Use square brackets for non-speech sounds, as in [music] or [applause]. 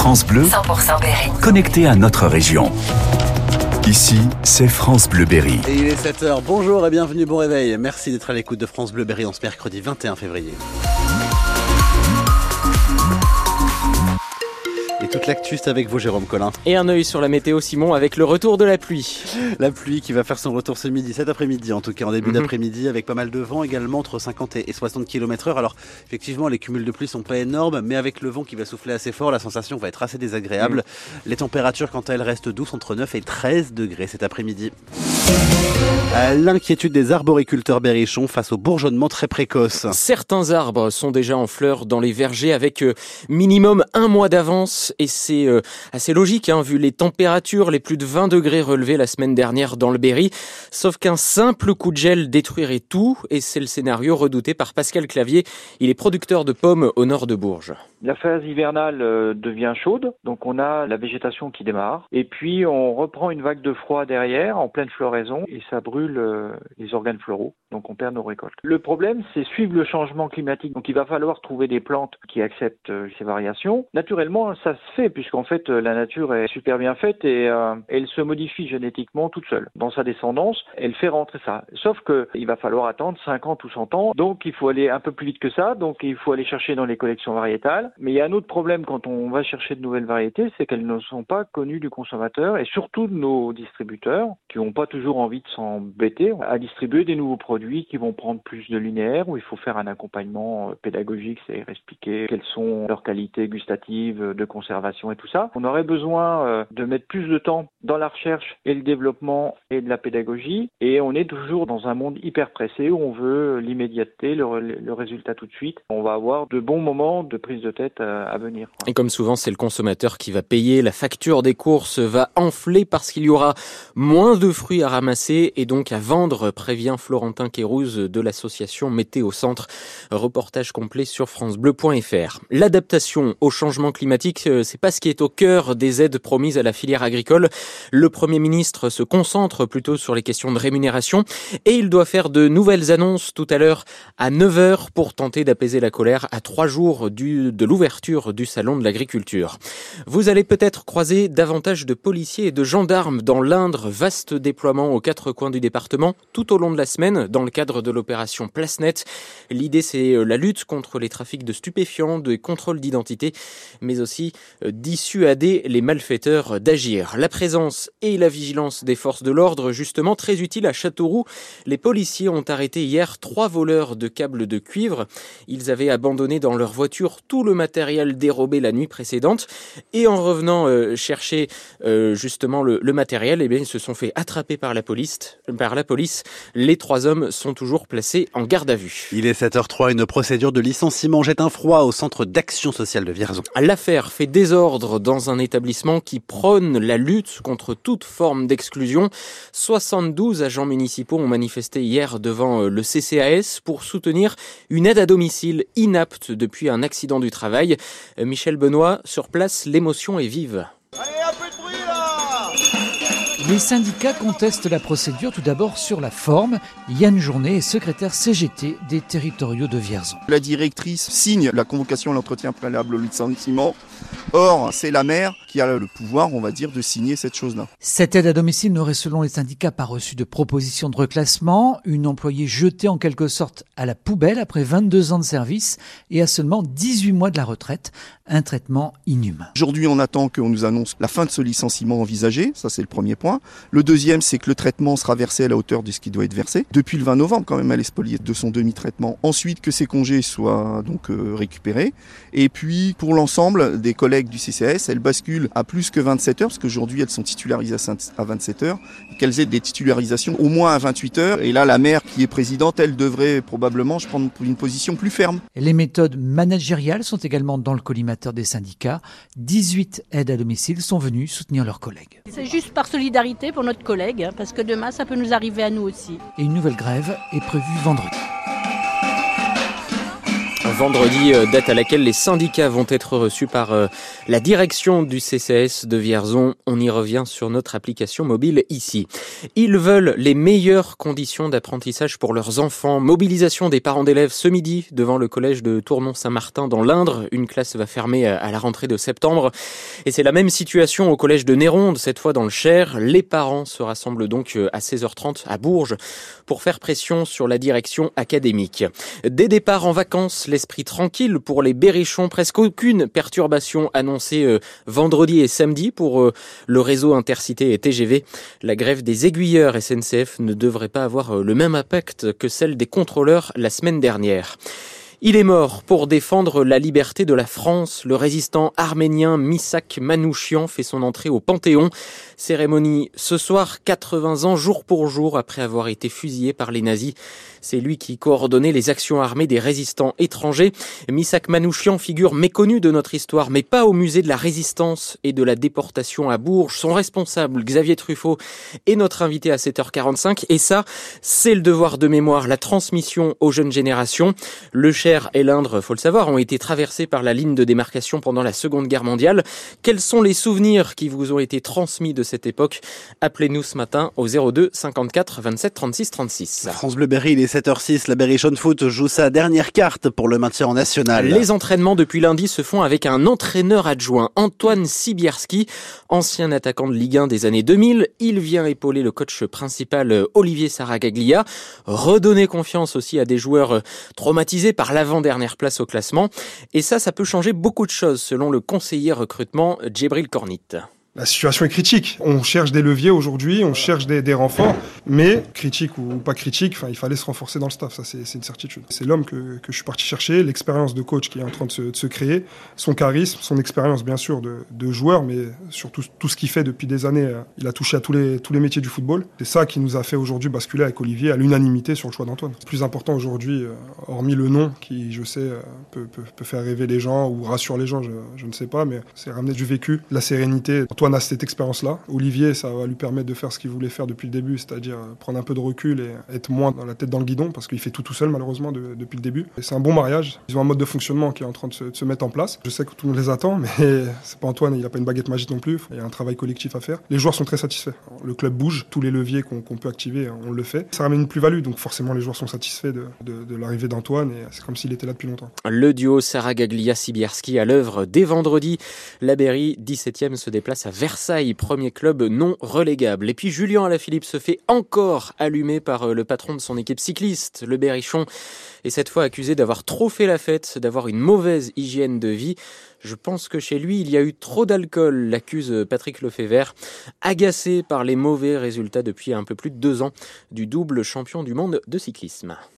France Bleu, 100% Berry. connecté à notre région. Ici, c'est France Bleu Berry. Et il est 7h, bonjour et bienvenue, bon réveil. Merci d'être à l'écoute de France Bleu Berry en ce mercredi 21 février. Toute l'actu, avec vous, Jérôme Collin. Et un œil sur la météo, Simon, avec le retour de la pluie. La pluie qui va faire son retour ce midi, cet après-midi, en tout cas en début Mhm. d'après-midi, avec pas mal de vent également, entre 50 et 60 km heure. Alors, effectivement, les cumuls de pluie sont pas énormes, mais avec le vent qui va souffler assez fort, la sensation va être assez désagréable. Mhm. Les températures, quant à elles, restent douces entre 9 et 13 degrés cet après-midi. L'inquiétude des arboriculteurs berrichons face au bourgeonnement très précoce. Certains arbres sont déjà en fleurs dans les vergers avec euh, minimum un mois d'avance et c'est euh, assez logique hein, vu les températures, les plus de 20 degrés relevés la semaine dernière dans le Berry. Sauf qu'un simple coup de gel détruirait tout et c'est le scénario redouté par Pascal Clavier. Il est producteur de pommes au nord de Bourges. La phase hivernale euh, devient chaude, donc on a la végétation qui démarre, et puis on reprend une vague de froid derrière, en pleine floraison, et ça brûle euh, les organes floraux, donc on perd nos récoltes. Le problème, c'est suivre le changement climatique, donc il va falloir trouver des plantes qui acceptent ces variations. Naturellement, ça se fait, puisqu'en fait euh, la nature est super bien faite et euh, elle se modifie génétiquement toute seule. Dans sa descendance, elle fait rentrer ça. Sauf que il va falloir attendre 50 ou 100 ans, donc il faut aller un peu plus vite que ça, donc il faut aller chercher dans les collections variétales. Mais il y a un autre problème quand on va chercher de nouvelles variétés, c'est qu'elles ne sont pas connues du consommateur et surtout de nos distributeurs qui n'ont pas toujours envie de s'embêter à distribuer des nouveaux produits qui vont prendre plus de linéaire où il faut faire un accompagnement euh, pédagogique, c'est-à-dire expliquer quelles sont leurs qualités gustatives, de conservation et tout ça. On aurait besoin euh, de mettre plus de temps dans la recherche et le développement et de la pédagogie et on est toujours dans un monde hyper pressé où on veut l'immédiateté, le, résultat tout de suite. On va avoir de bons moments de prise de tête à, à venir. Et comme souvent, c'est le consommateur qui va payer. La facture des courses va enfler parce qu'il y aura moins de fruits à ramasser et donc à vendre, prévient Florentin Kérouz de l'association Météo Centre. Reportage complet sur francebleu.fr. L'adaptation au changement climatique, euh, c'est pas ce qui est au cœur des aides promises à la filière agricole. Le Premier ministre se concentre plutôt sur les questions de rémunération et il doit faire de nouvelles annonces tout à l'heure à 9h pour tenter d'apaiser la colère à trois jours du, de l'ouverture du salon de l'agriculture. Vous allez peut-être croiser davantage de policiers et de gendarmes dans l'Indre, vaste déploiement aux quatre coins du département tout au long de la semaine dans le cadre de l'opération Place Net. L'idée c'est euh, la lutte contre les trafics de stupéfiants, des contrôles d'identité, mais aussi euh, dissuader les malfaiteurs d'agir. La présence et la vigilance des forces de l'ordre, justement très utile à Châteauroux. Les policiers ont arrêté hier trois voleurs de câbles de cuivre. Ils avaient abandonné dans leur voiture tout le matériel dérobé la nuit précédente et en revenant euh, chercher euh, justement le, le matériel, eh bien, ils se sont fait attraper par la police. Par la police, les trois hommes sont toujours placés en garde à vue. Il est 7h03, une procédure de licenciement jette un froid au centre d'action sociale de Vierzon. L'affaire fait dans un établissement qui prône la lutte contre toute forme d'exclusion. 72 agents municipaux ont manifesté hier devant euh, le CCAS pour soutenir une aide à domicile inapte depuis un accident du travail. Euh, Michel Benoît, sur place, l'émotion est vive. Les syndicats contestent la procédure tout d'abord sur la forme. Yann Journet est secrétaire CGT des territoriaux de Vierzon. La directrice signe la convocation à l'entretien préalable au licenciement. Or, c'est la maire qui a le pouvoir, on va dire, de signer cette chose-là. Cette aide à domicile n'aurait selon les syndicats pas reçu de proposition de reclassement. Une employée jetée en quelque sorte à la poubelle après 22 ans de service et à seulement 18 mois de la retraite. Un traitement inhumain. Aujourd'hui, on attend qu'on nous annonce la fin de ce licenciement envisagé. Ça, c'est le premier point. Le deuxième, c'est que le traitement sera versé à la hauteur de ce qui doit être versé. Depuis le 20 novembre, quand même, elle est spoliée de son demi-traitement. Ensuite, que ses congés soient donc euh, récupérés. Et puis, pour l'ensemble des collègues du CCAS, elles basculent à plus que 27 heures, parce qu'aujourd'hui, elles sont titularisées à 27 heures, qu'elles aient des titularisations au moins à 28 heures. Et là, la maire qui est présidente, elle devrait probablement prendre une position plus ferme. Les méthodes managériales sont également dans le collimateur des syndicats. 18 aides à domicile sont venues soutenir leurs collègues. C'est juste par solidarité pour notre collègue, hein, parce que demain, ça peut nous arriver à nous aussi. Et une nouvelle grève est prévue vendredi. Vendredi, euh, date à laquelle les syndicats vont être reçus par euh, la direction du CCS de Vierzon. On y revient sur notre application mobile ici. Ils veulent les meilleures conditions d'apprentissage pour leurs enfants. Mobilisation des parents d'élèves ce midi devant le collège de Tournon-Saint-Martin dans l'Indre. Une classe va fermer à la rentrée de septembre. Et c'est la même situation au collège de Néronde, cette fois dans le Cher. Les parents se rassemblent donc euh, à 16h30 à Bourges pour faire pression sur la direction académique. Des départs en vacances l'esprit tranquille pour les berrichons. Presque aucune perturbation annoncée euh, vendredi et samedi pour euh, le réseau intercité et TGV. La grève des aiguilleurs SNCF ne devrait pas avoir euh, le même impact que celle des contrôleurs la semaine dernière. Il est mort pour défendre la liberté de la France. Le résistant arménien Misak Manouchian fait son entrée au Panthéon. Cérémonie ce soir, 80 ans jour pour jour après avoir été fusillé par les nazis. C'est lui qui coordonnait les actions armées des résistants étrangers. Misak Manouchian figure méconnu de notre histoire, mais pas au musée de la résistance et de la déportation à Bourges. Son responsable, Xavier Truffaut, est notre invité à 7h45. Et ça, c'est le devoir de mémoire, la transmission aux jeunes générations. Le Cher et l'Indre, faut le savoir, ont été traversés par la ligne de démarcation pendant la Seconde Guerre mondiale. Quels sont les souvenirs qui vous ont été transmis de cette époque? Appelez-nous ce matin au 02 54 27 36 36. France Bleu Berry, il est 7h06. La Berrichon Foot joue sa dernière carte pour le maintien en national. Les entraînements depuis lundi se font avec un entraîneur adjoint, Antoine Sibierski, ancien attaquant de Ligue 1 des années 2000. Il vient épauler le coach principal Olivier Saragaglia, redonner confiance aussi à des joueurs traumatisés par l'avant-dernière place au classement. Et ça, ça peut changer beaucoup de choses selon le conseiller recrutement Djibril Cornit. La situation est critique. On cherche des leviers aujourd'hui, on cherche des, renforts, mais critique ou pas critique, il fallait se renforcer dans le staff, ça c'est une certitude. C'est l'homme que, que, je suis parti chercher, l'expérience de coach qui est en train de se, créer, son charisme, son expérience bien sûr de, de, joueur, mais surtout tout ce qu'il fait depuis des années. Il a touché à tous les, tous les métiers du football. C'est ça qui nous a fait aujourd'hui basculer avec Olivier à l'unanimité sur le choix d'Antoine. Le plus important aujourd'hui, euh, hormis le nom qui, je sais, euh, peut, peut, faire rêver les gens ou rassurer les gens, je, je ne sais pas, mais c'est ramener du vécu, la sérénité. Antoine a cette expérience-là. Olivier, ça va lui permettre de faire ce qu'il voulait faire depuis le début, c'est-à-dire prendre un peu de recul et être moins dans la tête dans le guidon, parce qu'il fait tout tout seul malheureusement de, depuis le début. C'est un bon mariage. Ils ont un mode de fonctionnement qui est en train de se, mettre en place. Je sais que tout le monde les attend, mais [laughs] c'est pas Antoine, il n'a pas une baguette magique non plus. Il y a un travail collectif à faire. Les joueurs sont très satisfaits. Le club bouge, tous les leviers qu'on qu peut activer, on le fait. Ça ramène une plus-value, donc forcément les joueurs sont satisfaits de, de, de l'arrivée d'Antoine et c'est comme s'il était là depuis longtemps. Le duo Sarah Gaglia-Sibierski à l'œuvre dès vendredi. La Berry, 17e, se déplace à Versailles, premier club non relégable. Et puis Julien Alaphilippe se fait encore allumer par euh, le patron de son équipe cycliste, le Berrichon, et cette fois accusé d'avoir trop fait la fête, d'avoir une mauvaise hygiène de vie. Je pense que chez lui, il y a eu trop d'alcool, l'accuse Patrick Lefebvre, agacé par les mauvais résultats depuis un peu plus de deux ans du double champion du monde de cyclisme.